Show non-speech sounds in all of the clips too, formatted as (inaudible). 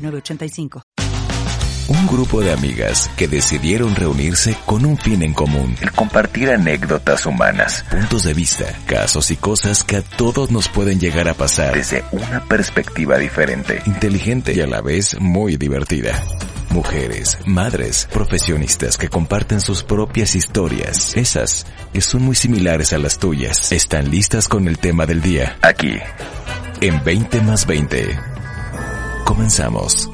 906985. Un grupo de amigas que decidieron reunirse con un fin en común. El compartir anécdotas humanas, puntos de vista, casos y cosas que a todos nos pueden llegar a pasar desde una perspectiva diferente, inteligente y a la vez muy divertida. Mujeres, madres, profesionistas que comparten sus propias historias, esas que son muy similares a las tuyas, están listas con el tema del día. Aquí, en 20 más 20. Comenzamos.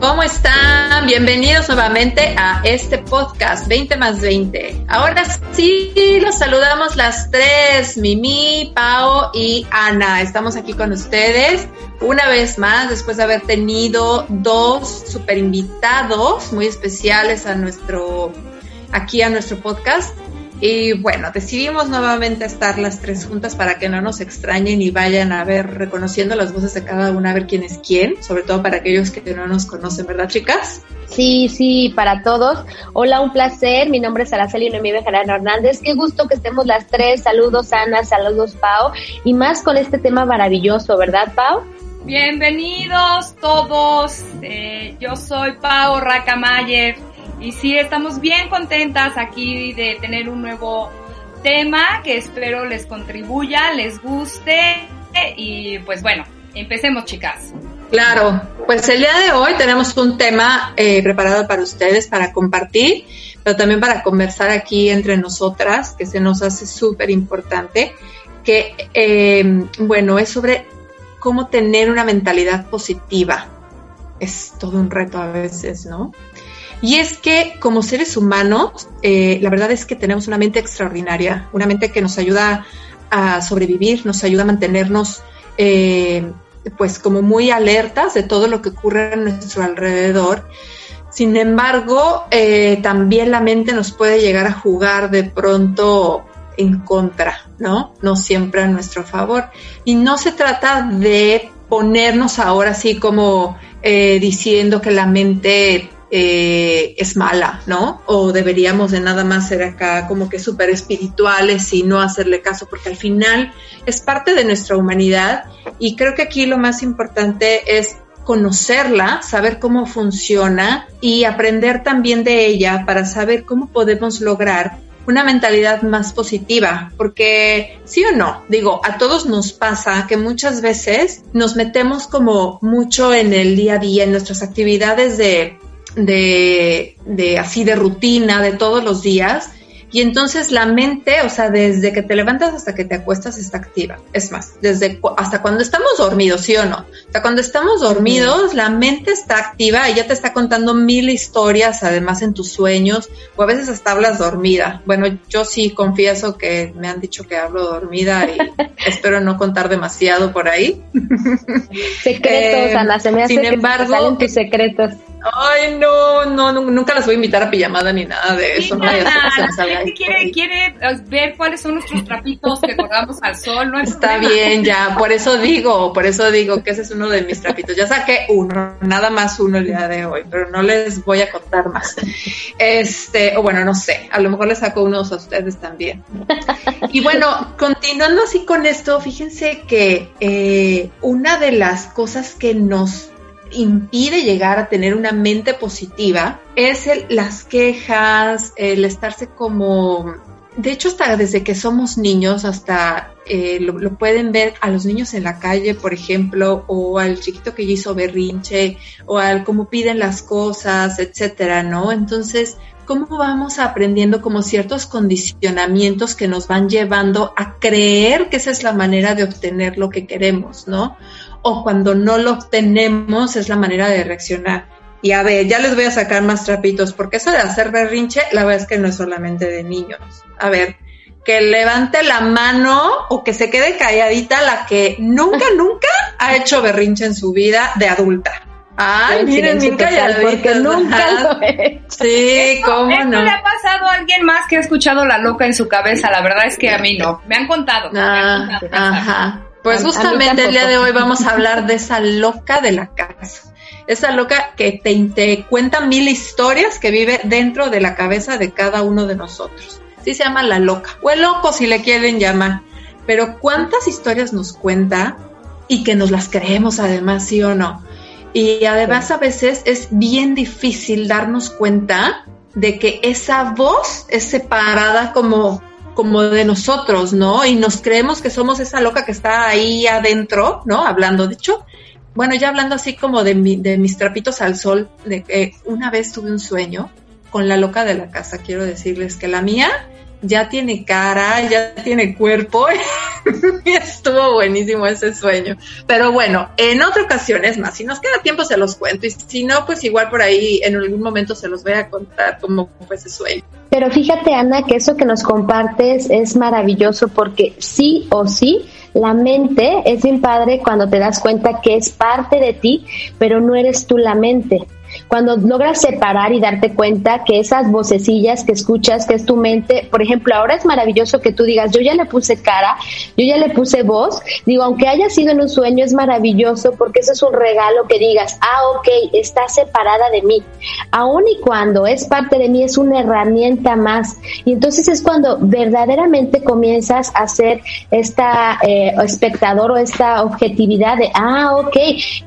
¿Cómo están? Bienvenidos nuevamente a este podcast 20 más 20. Ahora sí, los saludamos las tres, Mimi, Pau y Ana. Estamos aquí con ustedes una vez más después de haber tenido dos super invitados muy especiales a nuestro, aquí a nuestro podcast. Y bueno, decidimos nuevamente estar las tres juntas para que no nos extrañen y vayan a ver, reconociendo las voces de cada una, a ver quién es quién, sobre todo para aquellos que no nos conocen, ¿verdad, chicas? Sí, sí, para todos. Hola, un placer. Mi nombre es Araceli Noemí Bejarano Hernández. Qué gusto que estemos las tres. Saludos, Ana, saludos, Pau. Y más con este tema maravilloso, ¿verdad, Pau? Bienvenidos todos. Eh, yo soy Pau Racamayer y sí, estamos bien contentas aquí de tener un nuevo tema que espero les contribuya, les guste y pues bueno, empecemos chicas. Claro, pues el día de hoy tenemos un tema eh, preparado para ustedes, para compartir, pero también para conversar aquí entre nosotras, que se nos hace súper importante, que, eh, bueno, es sobre cómo tener una mentalidad positiva. Es todo un reto a veces, ¿no? Y es que como seres humanos, eh, la verdad es que tenemos una mente extraordinaria, una mente que nos ayuda a sobrevivir, nos ayuda a mantenernos eh, pues como muy alertas de todo lo que ocurre a nuestro alrededor. Sin embargo, eh, también la mente nos puede llegar a jugar de pronto en contra, ¿no? No siempre a nuestro favor. Y no se trata de ponernos ahora así como diciendo que la mente eh, es mala, ¿no? O deberíamos de nada más ser acá como que súper espirituales y no hacerle caso, porque al final es parte de nuestra humanidad y creo que aquí lo más importante es conocerla, saber cómo funciona y aprender también de ella para saber cómo podemos lograr una mentalidad más positiva, porque sí o no, digo, a todos nos pasa que muchas veces nos metemos como mucho en el día a día, en nuestras actividades de de, de así de rutina de todos los días y entonces la mente, o sea, desde que te levantas hasta que te acuestas está activa. Es más, desde hasta cuando estamos dormidos, ¿sí o no? O sea, cuando estamos dormidos, la mente está activa y ya te está contando mil historias, además en tus sueños, o a veces hasta hablas dormida. Bueno, yo sí confieso que me han dicho que hablo dormida y (laughs) espero no contar demasiado por ahí. (laughs) Secretos, eh, Ana, se me hace sin embargo, salen tus secretos. Ay, no, no, nunca las voy a invitar a pijamada ni nada de eso. no, quiere, quiere eh, ver cuáles son nuestros trapitos que colgamos al sol, ¿no? Está bien, ya, por eso digo, por eso digo que ese es uno de mis trapitos. Ya saqué uno, nada más uno el día de hoy, pero no les voy a contar más. Este, o bueno, no sé, a lo mejor les saco unos a ustedes también. Y bueno, continuando así con esto, fíjense que eh, una de las cosas que nos impide llegar a tener una mente positiva es el, las quejas, el estarse como... De hecho, hasta desde que somos niños, hasta eh, lo, pueden ver a los niños en la calle, por ejemplo, o al chiquito que hizo berrinche, o al cómo piden las cosas, etcétera, ¿no? Entonces, ¿cómo vamos aprendiendo como ciertos condicionamientos que nos van llevando a creer que esa es la manera de obtener lo que queremos, ¿no? O cuando no lo obtenemos es la manera de reaccionar. Y a ver, ya les voy a sacar más trapitos, porque eso de hacer berrinche, la verdad es que no es solamente de niños. A ver, que levante la mano o que se quede calladita la que nunca, (laughs) nunca ha hecho berrinche en su vida de adulta. Ay, miren, bien calladita. Porque nunca lo he hecho. Sí, cómo ¿Esto no. le ha pasado a alguien más que ha escuchado la loca en su cabeza? La verdad es que a mí no. Me han contado. me han Ah, contado. ajá. Pues justamente el día de hoy vamos a hablar de esa loca de la casa. Esa loca que te, te cuenta mil historias que vive dentro de la cabeza de cada uno de nosotros. Sí se llama la loca. O el loco si le quieren llamar. Pero ¿cuántas historias nos cuenta y que nos las creemos además, sí o no? Y además a veces es bien difícil darnos cuenta de que esa voz es separada como, como de nosotros, ¿no? Y nos creemos que somos esa loca que está ahí adentro, ¿no? Hablando. De hecho, bueno, ya hablando así como de, mi- de mis trapitos al sol, de que una vez tuve un sueño con la loca de la casa. Quiero decirles que la mía ya tiene cara, ya tiene cuerpo. (laughs) estuvo buenísimo ese sueño. Pero bueno, en otra ocasión es más, si nos queda tiempo se los cuento y si no, pues igual por ahí en algún momento se los voy a contar cómo fue ese sueño. Pero fíjate, Ana, que eso que nos compartes es maravilloso porque sí o sí, la mente es bien padre cuando te das cuenta que es parte de ti, pero no eres tú la mente. Cuando logras separar y darte cuenta que esas vocecillas que escuchas, que es tu mente, por ejemplo, ahora es maravilloso que tú digas, yo ya le puse cara, yo ya le puse voz, digo, aunque haya sido en un sueño, es maravilloso porque eso es un regalo que digas, ah, ok, está separada de mí. Aun y cuando es parte de mí, es una herramienta más. Y entonces es cuando verdaderamente comienzas a ser esta eh, espectador o esta objetividad de, ah, ok,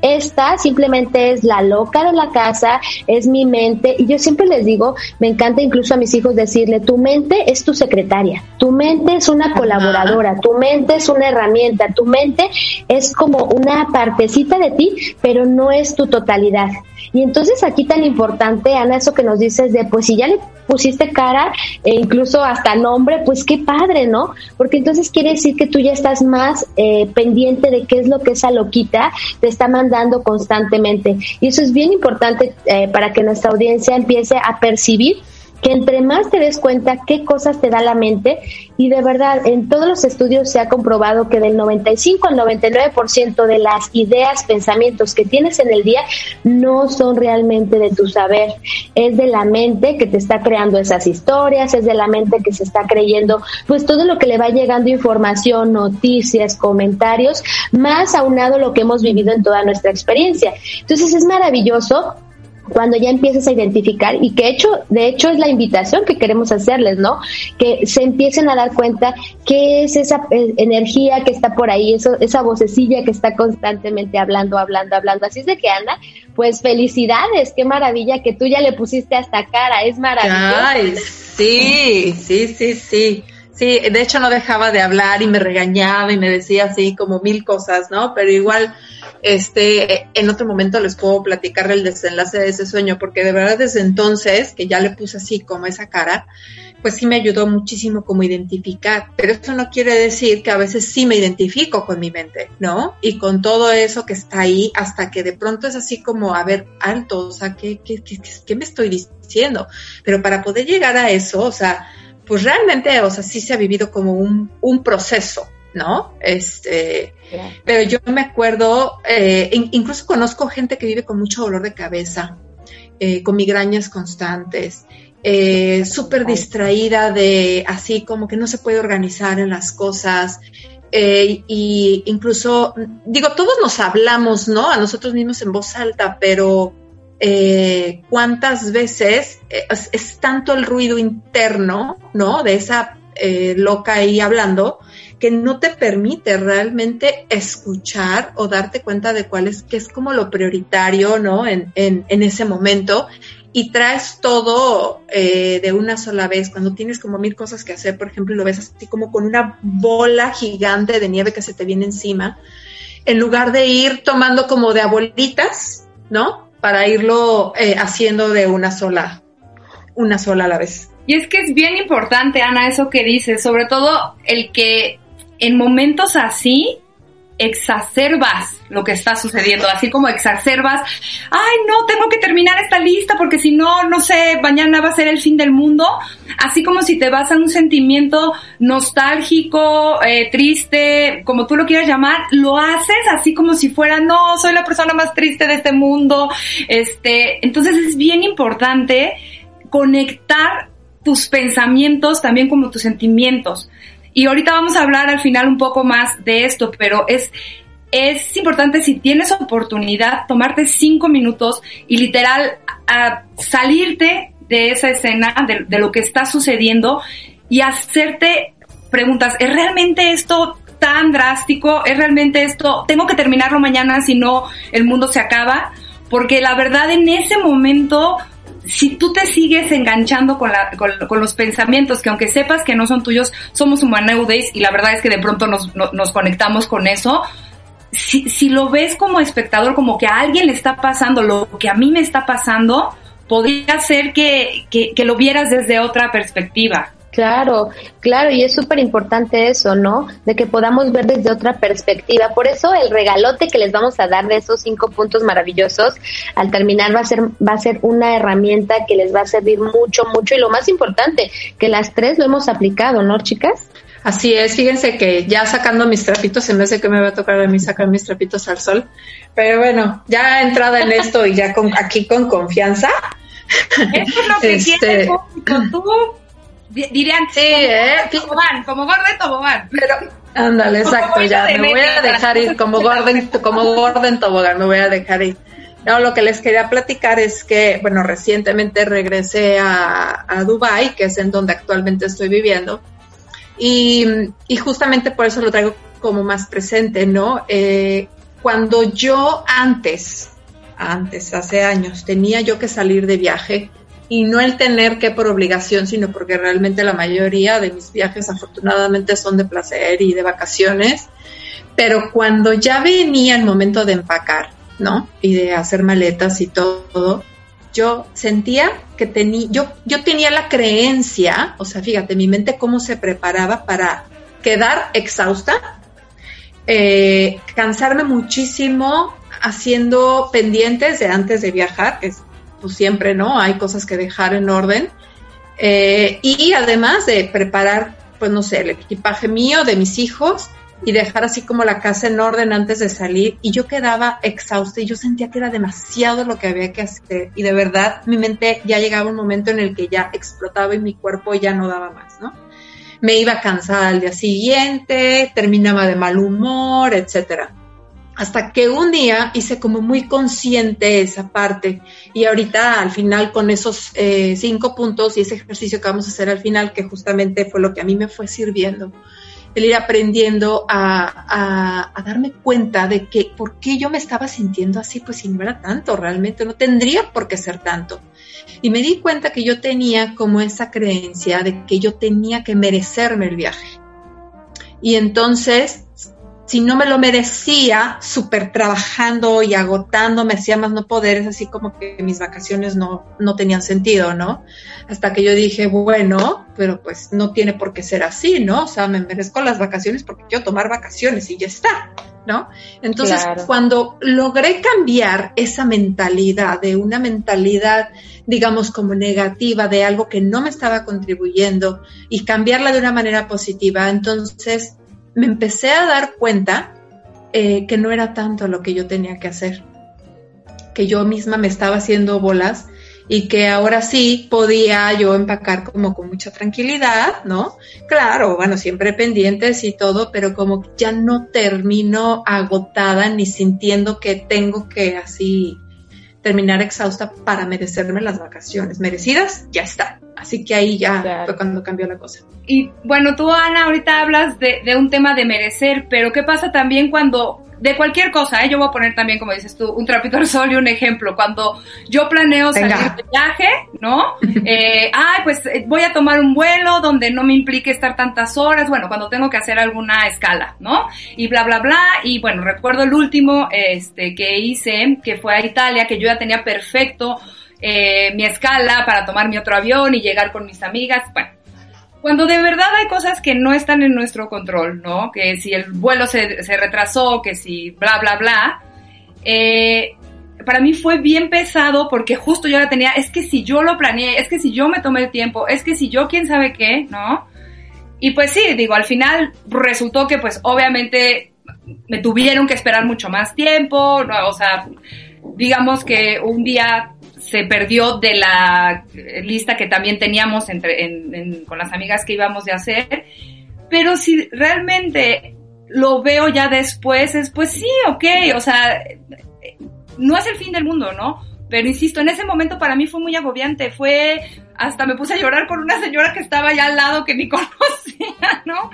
esta simplemente es la loca de la casa, es mi mente. Y yo siempre les digo, me encanta incluso a mis hijos decirle, tu mente es tu secretaria, tu mente es una colaboradora, tu mente es una herramienta, tu mente es como una partecita de ti, pero no es tu totalidad. Y entonces aquí tan importante, Ana, eso que nos dices de, pues si ya le pusiste cara e incluso hasta nombre, pues qué padre, ¿no? Porque entonces quiere decir que tú ya estás más eh, pendiente de qué es lo que esa loquita te está mandando constantemente. Y eso es bien importante eh, para que nuestra audiencia empiece a percibir que entre más te des cuenta qué cosas te da la mente y de verdad en todos los estudios se ha comprobado que del 95 al 99% de las ideas, pensamientos que tienes en el día no son realmente de tu saber, es de la mente que te está creando esas historias, es de la mente que se está creyendo pues todo lo que le va llegando información, noticias, comentarios, más aunado lo que hemos vivido en toda nuestra experiencia. Entonces es maravilloso cuando ya empiezas a identificar y que hecho de hecho es la invitación que queremos hacerles no que se empiecen a dar cuenta qué es esa eh, energía que está por ahí eso esa vocecilla que está constantemente hablando hablando hablando así es de que Ana pues felicidades qué maravilla que tú ya le pusiste hasta cara es maravilloso Ay, sí, sí, sí, sí. Sí, de hecho no dejaba de hablar y me regañaba y me decía así como mil cosas, ¿no? Pero igual, este, en otro momento les puedo platicar el desenlace de ese sueño, porque de verdad desde entonces, que ya le puse así como esa cara, pues sí me ayudó muchísimo como identificar, pero eso no quiere decir que a veces sí me identifico con mi mente, ¿no? Y con todo eso que está ahí, hasta que de pronto es así como, a ver, alto, o sea, ¿qué, qué, qué, me estoy diciendo? Pero para poder llegar a eso, o sea, pues realmente, o sea, sí se ha vivido como un proceso, ¿no? Este, pero yo me acuerdo, eh, in- incluso conozco gente que vive con mucho dolor de cabeza, eh, con migrañas constantes, eh, súper distraída de así como que no se puede organizar en las cosas. y incluso, digo, todos nos hablamos, ¿no? A nosotros mismos en voz alta, pero eh, cuántas veces es, es tanto el ruido interno, ¿no? De esa eh, loca ahí hablando, que no te permite realmente escuchar o darte cuenta de cuál es, que es como lo prioritario, ¿no? En, en, en ese momento. Y traes todo eh, de una sola vez. Cuando tienes como mil cosas que hacer, por ejemplo, y lo ves así como con una bola gigante de nieve que se te viene encima, en lugar de ir tomando como de abuelitas, ¿no? Para irlo eh, haciendo de una sola, una sola a la vez. Y es que es bien importante, Ana, eso que dices, sobre todo el que en momentos así exacerbas lo que está sucediendo, así como exacerbas, ay no, tengo que terminar esta lista porque si no, no sé, mañana va a ser el fin del mundo, así como si te vas a un sentimiento nostálgico, eh, triste, como tú lo quieras llamar, lo haces así como si fuera, no, soy la persona más triste de este mundo, este, entonces es bien importante conectar tus pensamientos también como tus sentimientos. Y ahorita vamos a hablar al final un poco más de esto, pero es, es importante si tienes oportunidad tomarte cinco minutos y literal salirte de esa escena, de, de lo que está sucediendo y hacerte preguntas, ¿es realmente esto tan drástico? ¿Es realmente esto? ¿Tengo que terminarlo mañana si no el mundo se acaba? Porque la verdad en ese momento si tú te sigues enganchando con, la, con, los pensamientos que aunque sepas que no son tuyos, somos humaneudes y la verdad es que de pronto nos, nos conectamos con eso, si, si, lo ves como espectador, como que a alguien le está pasando lo que a mí me está pasando, podría ser que, que, que lo vieras desde otra perspectiva. Claro, claro, y es súper importante eso, ¿no? De que podamos ver desde otra perspectiva. Por eso el regalote que les vamos a dar de esos cinco puntos maravillosos al terminar va a ser va a ser una herramienta que les va a servir mucho, mucho y lo más importante, que las tres lo hemos aplicado, ¿no, chicas? Así es, fíjense que ya sacando mis trapitos, en vez de que me va a tocar a mí sacar mis trapitos al sol, pero bueno, ya entrada en esto y ya con, aquí con confianza. Eso es lo que este, tú dirían sí, ¿eh? tobogán, como Gordon Tobogán. Pero, ándale, exacto, ya, me voy a dejar ir como (laughs) Gordon, como Gordon Tobogán, me voy a dejar ir. No, lo que les quería platicar es que, bueno, recientemente regresé a, a Dubai, que es en donde actualmente estoy viviendo, y, y, justamente por eso lo traigo como más presente, ¿no? Eh, cuando yo antes, antes, hace años, tenía yo que salir de viaje, y no el tener que por obligación, sino porque realmente la mayoría de mis viajes afortunadamente son de placer y de vacaciones, pero cuando ya venía el momento de empacar, ¿no? Y de hacer maletas y todo, yo sentía que tenía, yo, yo tenía la creencia, o sea, fíjate, mi mente cómo se preparaba para quedar exhausta, eh, cansarme muchísimo haciendo pendientes de antes de viajar, es pues siempre, ¿no? Hay cosas que dejar en orden. Eh, y además de preparar, pues no sé, el equipaje mío, de mis hijos, y dejar así como la casa en orden antes de salir. Y yo quedaba exhausta y yo sentía que era demasiado lo que había que hacer. Y de verdad, mi mente ya llegaba un momento en el que ya explotaba y mi cuerpo ya no daba más, ¿no? Me iba cansada al día siguiente, terminaba de mal humor, etcétera hasta que un día hice como muy consciente esa parte y ahorita al final con esos eh, cinco puntos y ese ejercicio que vamos a hacer al final, que justamente fue lo que a mí me fue sirviendo, el ir aprendiendo a, a, darme cuenta de que por qué yo me estaba sintiendo así, pues si no era tanto, realmente no tendría por qué ser tanto. Y me di cuenta que yo tenía como esa creencia de que yo tenía que merecerme el viaje. Y entonces si no me lo merecía, súper trabajando y agotando, me hacía más no poder, es así como que mis vacaciones no, no tenían sentido, ¿no? Hasta que yo dije, bueno, pero pues no tiene por qué ser así, ¿no? O sea, me merezco las vacaciones porque quiero tomar vacaciones y ya está, ¿no? Entonces, cuando logré cambiar esa mentalidad de una mentalidad, digamos, como negativa de algo que no me estaba contribuyendo y cambiarla de una manera positiva, entonces me empecé a dar cuenta eh, que no era tanto lo que yo tenía que hacer, que yo misma me estaba haciendo bolas y que ahora sí podía yo empacar como con mucha tranquilidad, ¿no? Claro, bueno, siempre pendientes y todo, pero como ya no termino agotada ni sintiendo que tengo que así terminar exhausta para merecerme las vacaciones. Merecidas, ya está. Así que ahí ya fue cuando cambió la cosa. Y bueno, tú, Ana, ahorita hablas de, de, un tema de merecer, pero ¿qué pasa también cuando, de cualquier cosa, ¿eh? yo voy a poner también, como dices tú, un trapito al sol y un ejemplo. Cuando yo planeo salir de viaje, ¿no? eh, ay, pues eh, voy a tomar un vuelo donde no me implique estar tantas horas, bueno, cuando tengo que hacer alguna escala, ¿no? Y bla, bla, bla. Y bueno, recuerdo el último este, que hice, que fue a Italia, que yo ya tenía perfecto eh, mi escala para tomar mi otro avión y llegar con mis amigas. Bueno, cuando de verdad hay cosas que no están en nuestro control, ¿no? Que si el vuelo se, se retrasó, que si bla, bla, bla, eh, para mí fue bien pesado porque justo yo la tenía, es que si yo lo planeé, es que si yo me tomé el tiempo, es que si yo quién sabe qué, ¿no? Y pues sí, digo, al final resultó que pues obviamente me tuvieron que esperar mucho más tiempo, o sea, digamos que un día se perdió de la lista que también teníamos entre, con las amigas que íbamos de hacer, pero si realmente lo veo ya después, es pues sí, ok, o sea, no es el fin del mundo, ¿no? Pero insisto, en ese momento para mí fue muy agobiante, fue, hasta me puse a llorar con una señora que estaba allá al lado que ni (laughs) conocía, ¿no?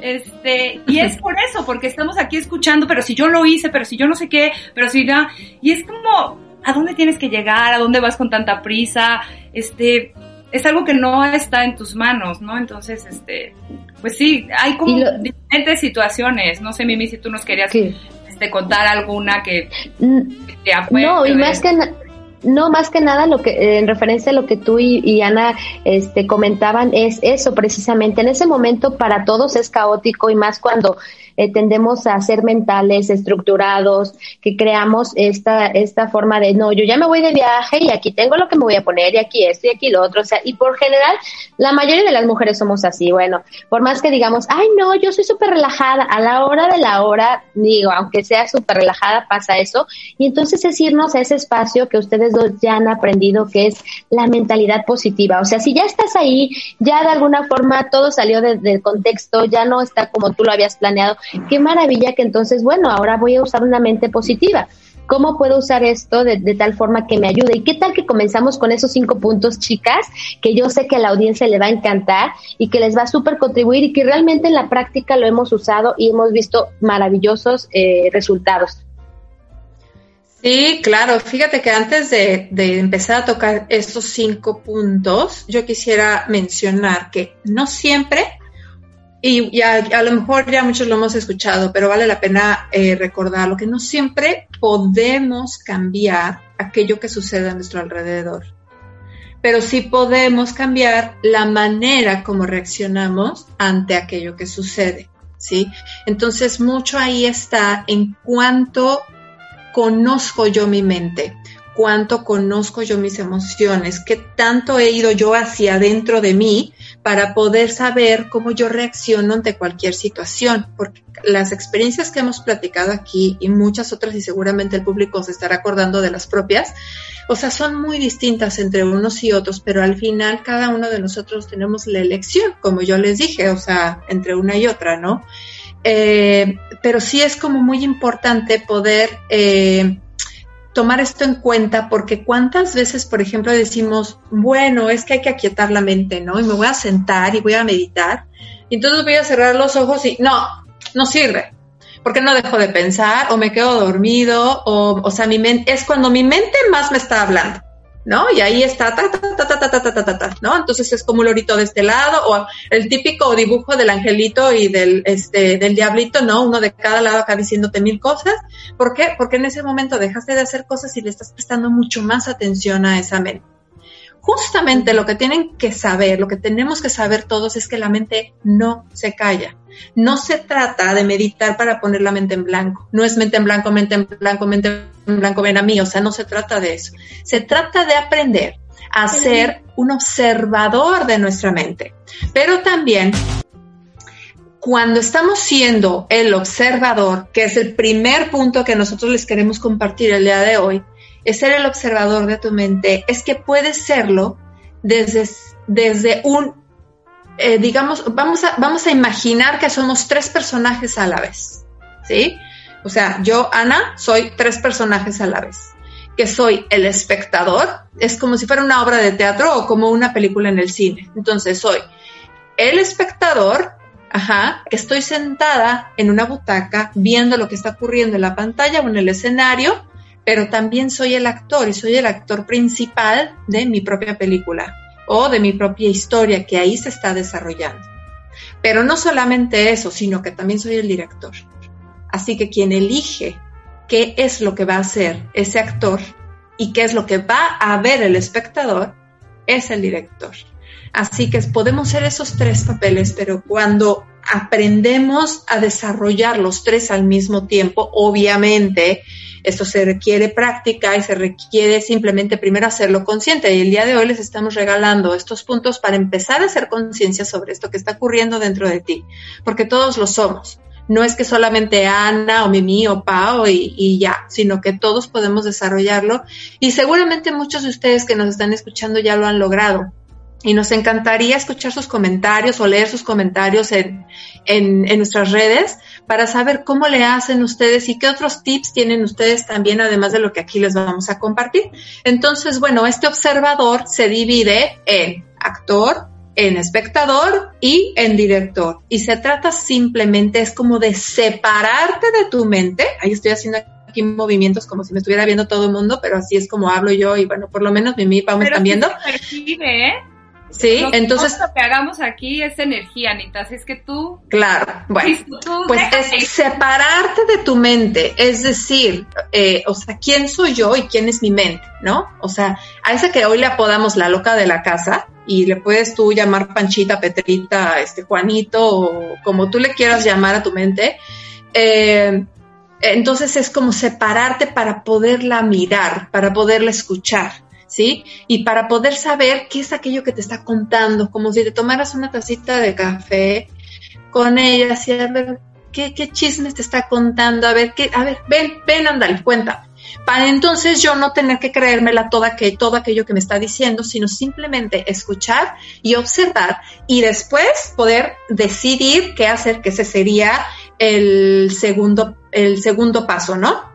Este, y es por eso, porque estamos aquí escuchando, pero si yo lo hice, pero si yo no sé qué, pero si no, y es como, ¿a dónde tienes que llegar? ¿A dónde vas con tanta prisa? Este, es algo que no está en tus manos, ¿no? Entonces, este, pues sí, hay como diferentes situaciones. No sé, Mimi, si tú nos querías este, contar alguna que, te No, y más que no, más que nada lo que en referencia a lo que tú y, Ana este, comentaban es eso precisamente. En ese momento para todos es caótico y más cuando eh, tendemos a ser mentales, estructurados, que creamos esta, esta forma de, no, yo ya me voy de viaje y aquí tengo lo que me voy a poner y aquí esto y aquí lo otro. O sea, y por general, la mayoría de las mujeres somos así. Bueno, por más que digamos, ay, no, yo soy súper relajada, a la hora de la hora, digo, aunque sea súper relajada, pasa eso. Y entonces es irnos a ese espacio que ustedes dos ya han aprendido, que es la mentalidad positiva. O sea, si ya estás ahí, ya de alguna forma todo salió del contexto, ya no está como tú lo habías planeado, Qué maravilla que entonces, bueno, ahora voy a usar una mente positiva. ¿Cómo puedo usar esto de, tal forma que me ayude? ¿Y qué tal que comenzamos con esos cinco puntos, chicas, que yo sé que a la audiencia le va a encantar y que les va a súper contribuir y que realmente en la práctica lo hemos usado y hemos visto maravillosos eh, resultados? Sí, claro. Fíjate que antes de, empezar a tocar estos cinco puntos, yo quisiera mencionar que no siempre y, a, lo mejor ya muchos lo hemos escuchado, pero vale la pena eh, recordarlo, que no siempre podemos cambiar aquello que sucede a nuestro alrededor, pero sí podemos cambiar la manera como reaccionamos ante aquello que sucede, ¿sí? Entonces, mucho ahí está en cuánto conozco yo mi mente, cuánto conozco yo mis emociones, qué tanto he ido yo hacia adentro de mí para poder saber cómo yo reacciono ante cualquier situación, porque las experiencias que hemos platicado aquí y muchas otras, y seguramente el público se estará acordando de las propias, o sea, son muy distintas entre unos y otros, pero al final cada uno de nosotros tenemos la elección, como yo les dije, o sea, entre una y otra, ¿no? Eh, pero sí es como muy importante poder eh, tomar esto en cuenta porque cuántas veces, por ejemplo, decimos, bueno, es que hay que aquietar la mente, ¿no? Y me voy a sentar y voy a meditar. Y entonces voy a cerrar los ojos y no, no sirve. Porque no dejo de pensar o me quedo dormido o, o sea, mi mente, es cuando mi mente más me está hablando. ¿No? Y ahí está, ta, ta, ta, ta, ta, ta, ta, ta, ¿no? Entonces es como un lorito de este lado, o el típico dibujo del angelito y del, este, del diablito, ¿no? Uno de cada lado acá diciéndote mil cosas. ¿Por qué? Porque en ese momento dejaste de hacer cosas y le estás prestando mucho más atención a esa mente. Justamente lo que tienen que saber, lo que tenemos que saber todos es que la mente no se calla. No se trata de meditar para poner la mente en blanco. No es mente en blanco, mente en blanco, mente en blanco, ven a mí. O sea, no se trata de eso. Se trata de aprender a ser un observador de nuestra mente. Pero también cuando estamos siendo el observador, que es el primer punto que nosotros les queremos compartir el día de hoy, es ser el observador de tu mente, es que puedes serlo desde, desde un eh, digamos, vamos a, vamos a imaginar que somos tres personajes a la vez, ¿sí? O sea, yo, Ana, soy tres personajes a la vez. Que soy el espectador, es como si fuera una obra de teatro o como una película en el cine. Entonces, soy el espectador, ajá, que estoy sentada en una butaca viendo lo que está ocurriendo en la pantalla o en el escenario, pero también soy el actor y soy el actor principal de mi propia película o de mi propia historia que ahí se está desarrollando. Pero no solamente eso, sino que también soy el director. Así que quien elige qué es lo que va a hacer ese actor y qué es lo que va a ver el espectador es el director. Así que podemos ser esos tres papeles, pero cuando aprendemos a desarrollar los tres al mismo tiempo, obviamente esto se requiere práctica y se requiere simplemente primero hacerlo consciente. Y el día de hoy les estamos regalando estos puntos para empezar a hacer conciencia sobre esto que está ocurriendo dentro de ti, porque todos lo somos. No es que solamente Ana o Mimi o Pau y, y ya, sino que todos podemos desarrollarlo. Y seguramente muchos de ustedes que nos están escuchando ya lo han logrado y nos encantaría escuchar sus comentarios o leer sus comentarios en, en, nuestras redes para saber cómo le hacen ustedes y qué otros tips tienen ustedes también, además de lo que aquí les vamos a compartir. Entonces, bueno, este observador se divide en actor, en espectador y en director. Y se trata simplemente, es como de separarte de tu mente. Ahí estoy haciendo aquí movimientos como si me estuviera viendo todo el mundo, pero así es como hablo yo y bueno, por lo menos mi mi me están viendo. ¿eh? Sí, entonces. Lo que hagamos aquí es energía, Anita. Así es que tú. Claro, bueno. pues es separarte de tu mente. Es decir, eh, o sea, ¿quién soy yo y quién es mi mente? ¿No? O sea, a esa que hoy le apodamos la loca de la casa y le puedes tú llamar Panchita, Petrita, este Juanito o como tú le quieras llamar a tu mente. Eh, entonces es como separarte para poderla mirar, para poderla escuchar. ¿Sí? Y para poder saber qué es aquello que te está contando, como si te tomaras una tacita de café con ella, así a ver qué, qué chismes te está contando, a ver, qué, a ver, ven, ven, ándale, cuenta. Para entonces yo no tener que creérmela toda que, todo aquello que me está diciendo, sino simplemente escuchar y observar y después poder decidir qué hacer, que ese sería el segundo, el segundo paso, ¿no?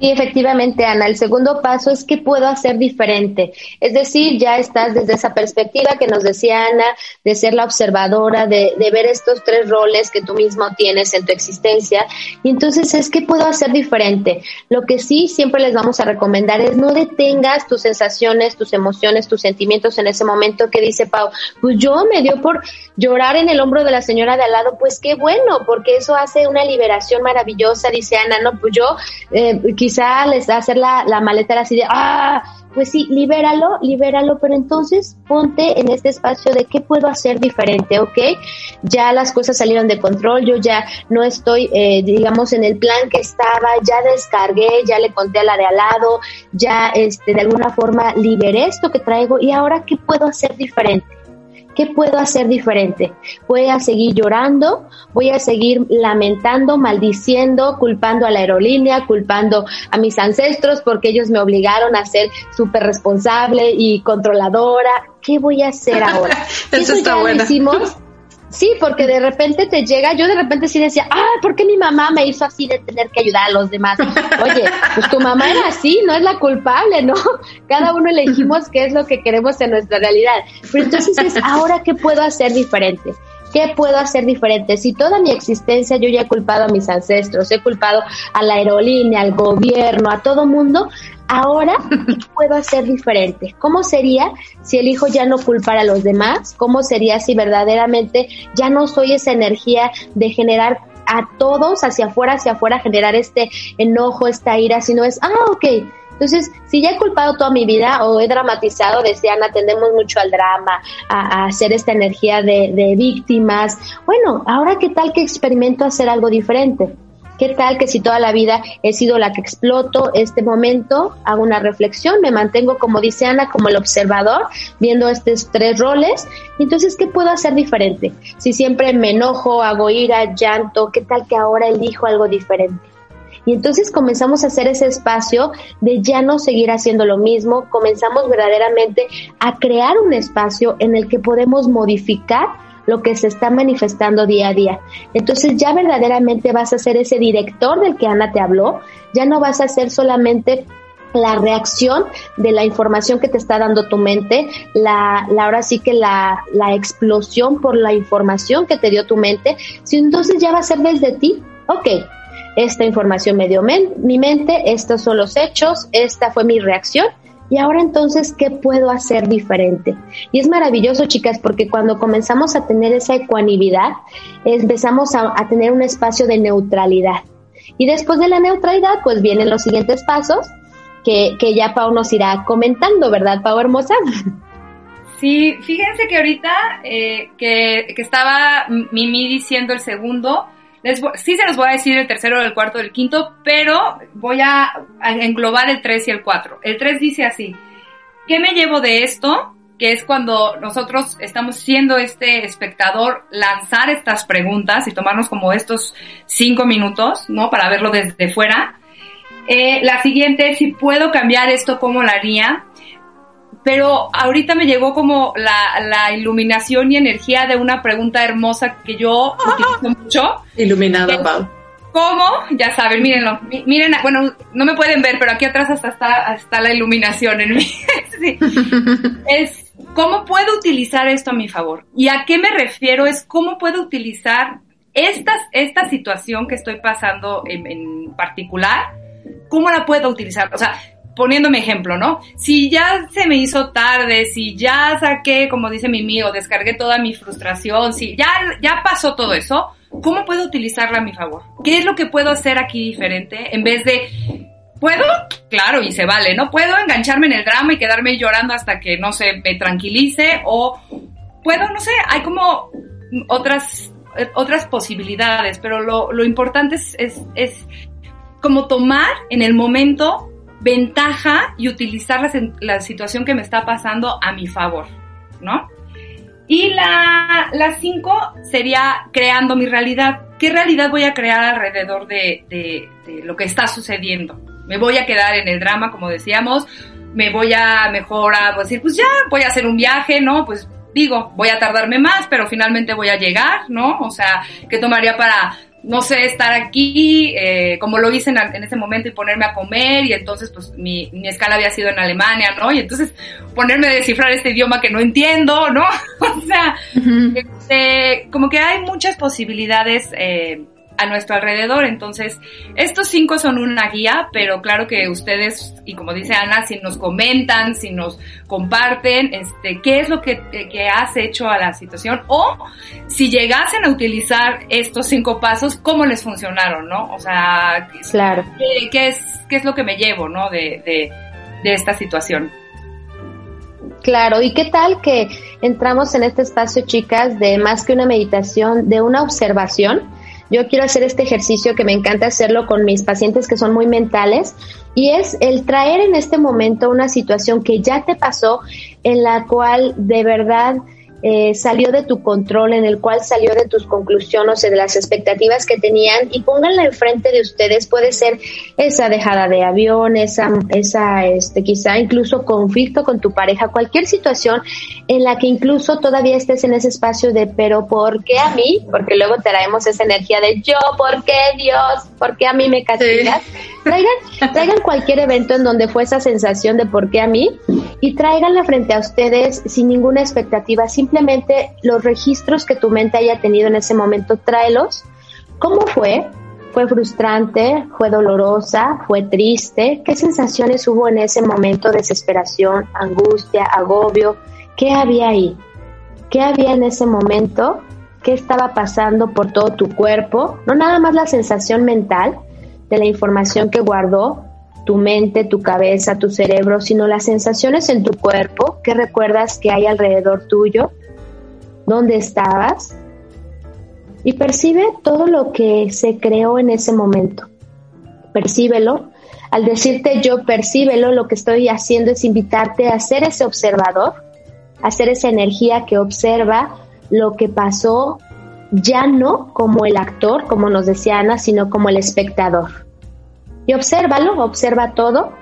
Sí, efectivamente, Ana. El segundo paso es qué puedo hacer diferente. Es decir, ya estás desde esa perspectiva que nos decía Ana, de ser la observadora, de, de ver estos tres roles que tú mismo tienes en tu existencia. Y entonces es qué puedo hacer diferente. Lo que sí siempre les vamos a recomendar es no detengas tus sensaciones, tus emociones, tus sentimientos en ese momento que dice Pau, pues yo me dio por llorar en el hombro de la señora de al lado, pues qué bueno, porque eso hace una liberación maravillosa, dice Ana, no, pues yo eh, quizá les hacer la, la maleta así de, ah, pues sí, libéralo, libéralo, pero entonces ponte en este espacio de qué puedo hacer diferente, ¿ok? Ya las cosas salieron de control, yo ya no estoy, eh, digamos, en el plan que estaba, ya descargué, ya le conté a la de al lado, ya este, de alguna forma liberé esto que traigo y ahora qué puedo hacer diferente. ¿Qué puedo hacer diferente? Voy a seguir llorando, voy a seguir lamentando, maldiciendo, culpando a la aerolínea, culpando a mis ancestros porque ellos me obligaron a ser súper responsable y controladora. ¿Qué voy a hacer ahora? (laughs) Eso, está ya bueno. hicimos (laughs) Sí, porque de repente te llega, yo de repente sí decía, ah, ¿por qué mi mamá me hizo así de tener que ayudar a los demás? Oye, pues tu mamá era así, no es la culpable, ¿no? Cada uno elegimos qué es lo que queremos en nuestra realidad. Pero entonces es, ahora, ¿qué puedo hacer diferente? ¿Qué puedo hacer diferente? Si toda mi existencia yo ya he culpado a mis ancestros, he culpado a la aerolínea, al gobierno, a todo mundo, ahora, ¿qué puedo hacer diferente? ¿Cómo sería si elijo ya no culpar a los demás? ¿Cómo sería si verdaderamente ya no soy esa energía de generar a todos hacia afuera, hacia afuera, generar este enojo, esta ira, sino es, ah, ok, entonces, si ya he culpado toda mi vida o he dramatizado, decían, atendemos mucho al drama, a, hacer esta energía de, de, víctimas, bueno, ahora qué tal que experimento hacer algo diferente. ¿Qué tal que si toda la vida he sido la que exploto este momento, hago una reflexión, me mantengo, como dice Ana, como el observador, viendo estos tres roles? Entonces, ¿qué puedo hacer diferente? Si siempre me enojo, hago ira, llanto, ¿qué tal que ahora elijo algo diferente? Y entonces comenzamos a hacer ese espacio de ya no seguir haciendo lo mismo, comenzamos verdaderamente a crear un espacio en el que podemos modificar lo que se está manifestando día a día. Entonces ya verdaderamente vas a ser ese director del que Ana te habló, ya no vas a ser solamente la reacción de la información que te está dando tu mente, la, la ahora sí que la, la, explosión por la información que te dio tu mente, si entonces ya va a ser desde ti, ok, esta información me dio mi mente, estos son los hechos, esta fue mi reacción y ahora entonces, ¿qué puedo hacer diferente? Y es maravilloso, chicas, porque cuando comenzamos a tener esa ecuanimidad, empezamos a, tener un espacio de neutralidad. Y después de la neutralidad, pues vienen los siguientes pasos que, que ya Pau nos irá comentando, ¿verdad, Pau hermosa? (laughs) Sí, fíjense que ahorita eh, que, que, estaba Mimi diciendo el segundo, les sí se los voy a decir el tercero, el cuarto, el quinto, pero voy a, englobar el tres y el cuatro. El tres dice así, ¿qué me llevo de esto? que es cuando nosotros estamos siendo este espectador, lanzar estas preguntas y tomarnos como estos cinco minutos, ¿no? Para verlo desde fuera. Eh, la siguiente, si puedo cambiar esto, ¿cómo lo haría? Pero ahorita me llegó como la, la iluminación y energía de una pregunta hermosa que yo utilizo mucho. Iluminada, Pau. ¿Cómo? Ya saben, mírenlo. Miren, bueno, no me pueden ver, pero aquí atrás hasta está, la iluminación en mí. (laughs) sí. (laughs) Es ¿Cómo puedo utilizar esto a mi favor? ¿Y a qué me refiero? Es cómo puedo utilizar esta, esta situación que estoy pasando en, particular, ¿cómo la puedo utilizar? O sea, poniéndome ejemplo, ¿no? Si ya se me hizo tarde, si ya saqué, como dice mi amigo, descargué toda mi frustración, si ya, ya pasó todo eso, ¿cómo puedo utilizarla a mi favor? ¿Qué es lo que puedo hacer aquí diferente en vez de ¿Puedo? Claro, y se vale, ¿no? Puedo engancharme en el drama y quedarme llorando hasta que, no sé, me tranquilice o puedo, no sé, hay como otras, otras posibilidades, pero lo, importante es, es, es, como tomar en el momento ventaja y utilizar la, la situación que me está pasando a mi favor, ¿no? Y la, la cinco sería creando mi realidad. ¿Qué realidad voy a crear alrededor de, lo que está sucediendo? me voy a quedar en el drama, como decíamos, me voy a mejor a decir, pues ya, voy a hacer un viaje, ¿no? Pues digo, voy a tardarme más, pero finalmente voy a llegar, ¿no? O sea, ¿qué tomaría para, no sé, estar aquí, eh, como lo hice en, en, ese momento y ponerme a comer y entonces pues mi, mi, escala había sido en Alemania, ¿no? Y entonces ponerme a descifrar este idioma que no entiendo, ¿no? (laughs) o sea, este, como que hay muchas posibilidades eh, a nuestro alrededor. Entonces, estos cinco son una guía, pero claro que ustedes, y como dice Ana, si nos comentan, si nos comparten, este, qué es lo que, que has hecho a la situación, o si llegasen a utilizar estos cinco pasos, cómo les funcionaron, ¿no? O sea, claro. ¿qué, qué es, qué es lo que me llevo, ¿no? De, de, de esta situación. Claro, ¿y qué tal que entramos en este espacio, chicas, de más que una meditación, de una observación? Yo quiero hacer este ejercicio que me encanta hacerlo con mis pacientes que son muy mentales y es el traer en este momento una situación que ya te pasó en la cual de verdad eh, salió de tu control, en el cual salió de tus conclusiones, de las expectativas que tenían y pónganla enfrente de ustedes. Puede ser esa dejada de avión, esa, esa, este, quizá incluso conflicto con tu pareja, cualquier situación en la que incluso todavía estés en ese espacio de, pero ¿por qué a mí? Porque luego traemos esa energía de yo, ¿por qué Dios? ¿Por qué a mí me castigas? Traigan, traigan cualquier evento en donde fue esa sensación de por qué a mí y tráiganla frente a ustedes sin ninguna expectativa, simplemente los registros que tu mente haya tenido en ese momento, tráelos. ¿Cómo fue? ¿Fue frustrante? ¿Fue dolorosa? ¿Fue triste? ¿Qué sensaciones hubo en ese momento? Desesperación, angustia, agobio. ¿Qué había ahí? ¿Qué había en ese momento? ¿Qué estaba pasando por todo tu cuerpo? No nada más la sensación mental, de la información que guardó tu mente, tu cabeza, tu cerebro, sino las sensaciones en tu cuerpo, que recuerdas que hay alrededor tuyo, dónde estabas, y percibe todo lo que se creó en ese momento. Percíbelo. Al decirte yo percíbelo, lo que estoy haciendo es invitarte a ser ese observador, a ser esa energía que observa lo que pasó ya no como el actor, como nos decía Ana, sino como el espectador. Y obsérvalo, observa todo,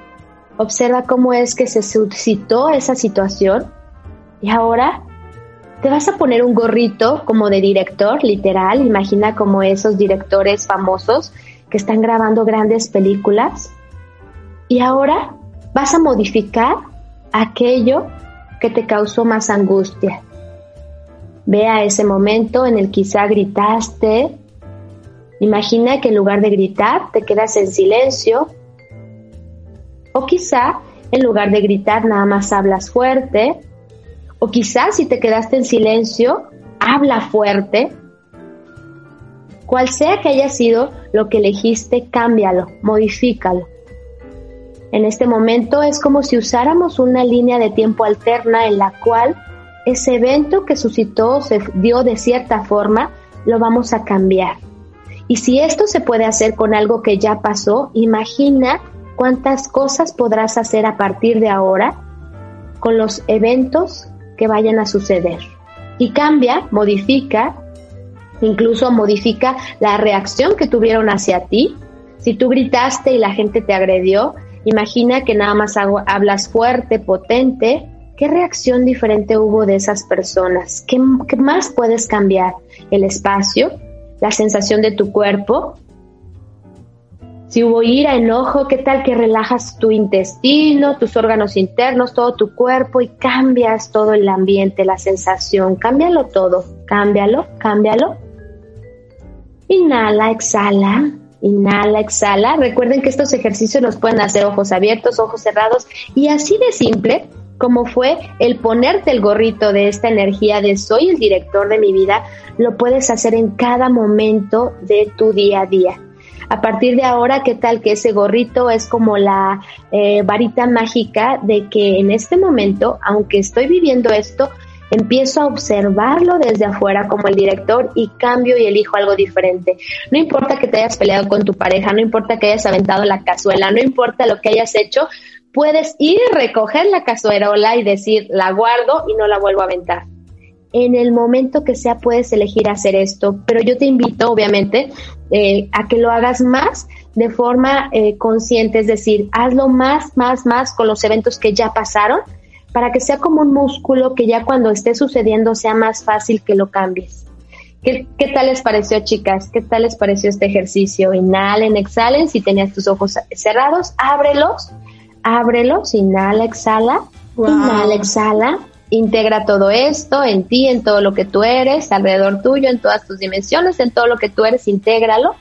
observa cómo es que se suscitó esa situación y ahora te vas a poner un gorrito como de director, literal, imagina como esos directores famosos que están grabando grandes películas y ahora vas a modificar aquello que te causó más angustia, Ve a ese momento en el quizá gritaste. Imagina que en lugar de gritar te quedas en silencio. O quizá en lugar de gritar nada más hablas fuerte. O quizá si te quedaste en silencio, habla fuerte. Cual sea que haya sido lo que elegiste, cámbialo, modifícalo. En este momento es como si usáramos una línea de tiempo alterna en la cual ese evento que suscitó, se dio de cierta forma, lo vamos a cambiar. Y si esto se puede hacer con algo que ya pasó, imagina cuántas cosas podrás hacer a partir de ahora con los eventos que vayan a suceder. Y cambia, modifica, incluso modifica la reacción que tuvieron hacia ti. Si tú gritaste y la gente te agredió, imagina que nada más hablas fuerte, potente. ¿Qué reacción diferente hubo de esas personas? ¿Qué, qué más puedes cambiar? El espacio, la sensación de tu cuerpo. Si hubo ira, enojo, ¿qué tal que relajas tu intestino, tus órganos internos, todo tu cuerpo y cambias todo el ambiente, la sensación? Cámbialo todo, cámbialo, cámbialo. Inhala, exhala, inhala, exhala. Recuerden que estos ejercicios los pueden hacer ojos abiertos, ojos cerrados y así de simple como fue el ponerte el gorrito de esta energía de soy el director de mi vida, lo puedes hacer en cada momento de tu día a día. A partir de ahora, ¿qué tal que ese gorrito es como la eh, varita mágica de que en este momento, aunque estoy viviendo esto, empiezo a observarlo desde afuera como el director y cambio y elijo algo diferente. No importa que te hayas peleado con tu pareja, no importa que hayas aventado la cazuela, no importa lo que hayas hecho, puedes ir recoger la cazuerola y decir, la guardo y no la vuelvo a aventar. En el momento que sea puedes elegir hacer esto, pero yo te invito, obviamente, eh, a que lo hagas más de forma eh, consciente, es decir, hazlo más, más, más con los eventos que ya pasaron, para que sea como un músculo que ya cuando esté sucediendo sea más fácil que lo cambies. ¿Qué, ¿Qué, tal les pareció, chicas? ¿Qué tal les pareció este ejercicio? Inhalen, exhalen. Si tenías tus ojos cerrados, ábrelos ábrelos, inhala, exhala, inhala, exhala, integra todo esto en ti, en todo lo que tú eres, alrededor tuyo, en todas tus dimensiones, en todo lo que tú eres, intégralo,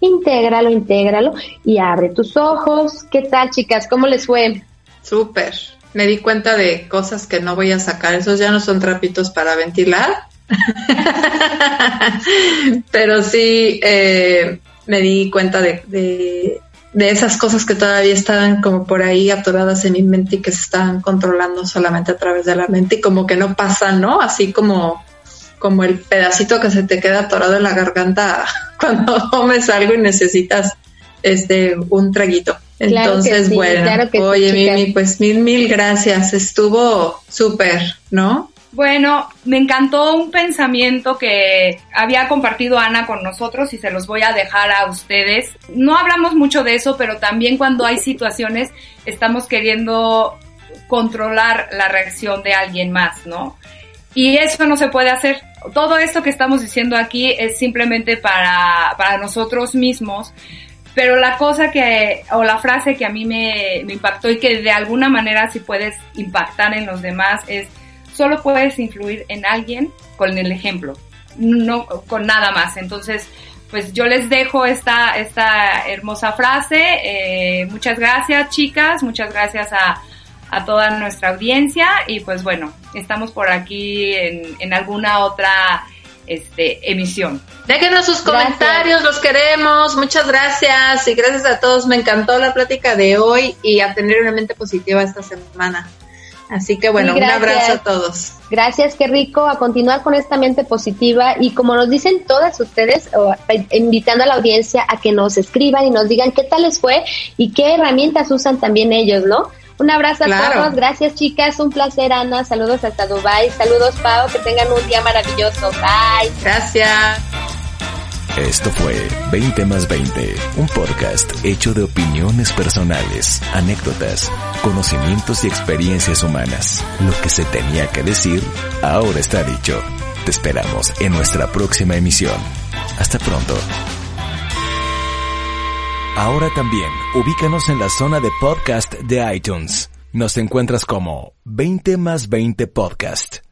intégralo, intégralo y abre tus ojos. ¿Qué tal, chicas? ¿Cómo les fue? Súper. Me di cuenta de cosas que no voy a sacar. Esos ya no son trapitos para ventilar. (laughs) Pero sí eh, me di cuenta de de esas cosas que todavía estaban como por ahí atoradas en mi mente y que se estaban controlando solamente a través de la mente y como que no pasan, ¿no? Así como, como el pedacito que se te queda atorado en la garganta (laughs) cuando comes algo y necesitas este un traguito. Entonces, bueno, oye, Mimi, pues mil, mil gracias. Estuvo súper, ¿no? Bueno, me encantó un pensamiento que había compartido Ana con nosotros y se los voy a dejar a ustedes. No hablamos mucho de eso, pero también cuando hay situaciones estamos queriendo controlar la reacción de alguien más, ¿no? Y eso no se puede hacer. Todo esto que estamos diciendo aquí es simplemente para, para nosotros mismos. Pero la cosa que, o la frase que a mí me, me impactó y que de alguna manera sí puedes impactar en los demás es, solo puedes influir en alguien con el ejemplo, no con nada más. Entonces, pues yo les dejo esta, esta hermosa frase. Eh, muchas gracias, chicas. Muchas gracias a, a, toda nuestra audiencia. Y pues bueno, estamos por aquí en, en alguna otra este, emisión. Déjenos sus comentarios, los queremos. Muchas gracias. Y gracias a todos. Me encantó la plática de hoy y a tener una mente positiva esta semana. Así que bueno, un abrazo a todos. Gracias, qué rico. A continuar con esta mente positiva. Y como nos dicen todas ustedes, eh, invitando a la audiencia a que nos escriban y nos digan qué tal les fue y qué herramientas usan también ellos, ¿no? Un abrazo a todos, gracias chicas, un placer Ana, saludos hasta Dubai, saludos Pau, que tengan un día maravilloso, bye. Gracias. Esto fue 20 más 20, un podcast hecho de opiniones personales, anécdotas, conocimientos y experiencias humanas. Lo que se tenía que decir, ahora está dicho. Te esperamos en nuestra próxima emisión. Hasta pronto. Ahora también, ubícanos en la zona de podcast de iTunes. Nos encuentras como 20 más 20 podcast.